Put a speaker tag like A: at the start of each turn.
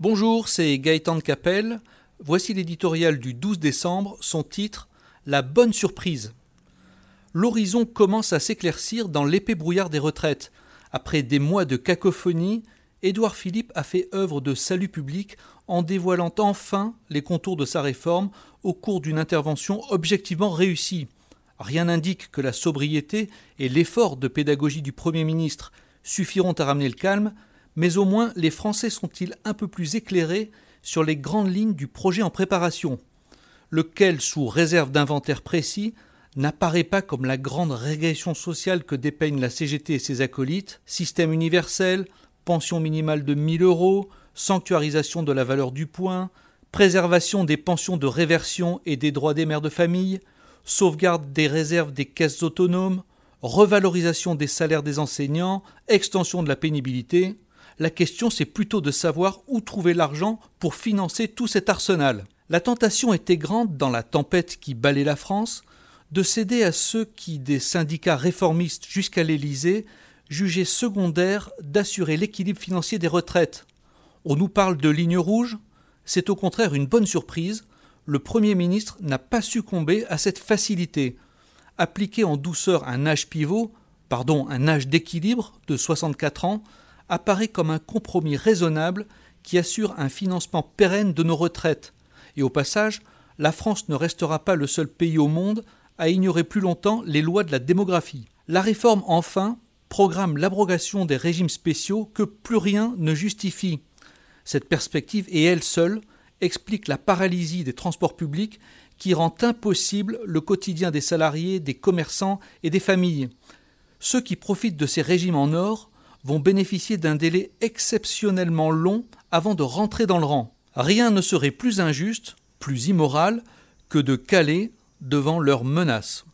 A: Bonjour, c'est Gaëtan Capelle. Voici l'éditorial du 12 décembre, son titre La bonne surprise. L'horizon commence à s'éclaircir dans l'épais brouillard des retraites. Après des mois de cacophonie, Édouard Philippe a fait œuvre de salut public en dévoilant enfin les contours de sa réforme au cours d'une intervention objectivement réussie. Rien n'indique que la sobriété et l'effort de pédagogie du Premier ministre suffiront à ramener le calme, mais au moins les Français sont-ils un peu plus éclairés sur les grandes lignes du projet en préparation, lequel, sous réserve d'inventaire précis, n'apparaît pas comme la grande régression sociale que dépeignent la CGT et ses acolytes, système universel, pension minimale de 1000 euros, sanctuarisation de la valeur du point, préservation des pensions de réversion et des droits des mères de famille, sauvegarde des réserves des caisses autonomes, revalorisation des salaires des enseignants, extension de la pénibilité. La question c'est plutôt de savoir où trouver l'argent pour financer tout cet arsenal. La tentation était grande dans la tempête qui balait la France de céder à ceux qui, des syndicats réformistes jusqu'à l'Élysée, jugeaient secondaire d'assurer l'équilibre financier des retraites. On nous parle de ligne rouge, c'est au contraire une bonne surprise, le Premier ministre n'a pas succombé à cette facilité. Appliquer en douceur un âge pivot, pardon, un âge d'équilibre de 64 ans, apparaît comme un compromis raisonnable qui assure un financement pérenne de nos retraites. Et au passage, la France ne restera pas le seul pays au monde à ignorer plus longtemps les lois de la démographie. La réforme, enfin, programme l'abrogation des régimes spéciaux que plus rien ne justifie. Cette perspective et elle seule explique la paralysie des transports publics qui rend impossible le quotidien des salariés, des commerçants et des familles. Ceux qui profitent de ces régimes en or vont bénéficier d'un délai exceptionnellement long avant de rentrer dans le rang. Rien ne serait plus injuste, plus immoral, que de caler devant leurs menaces.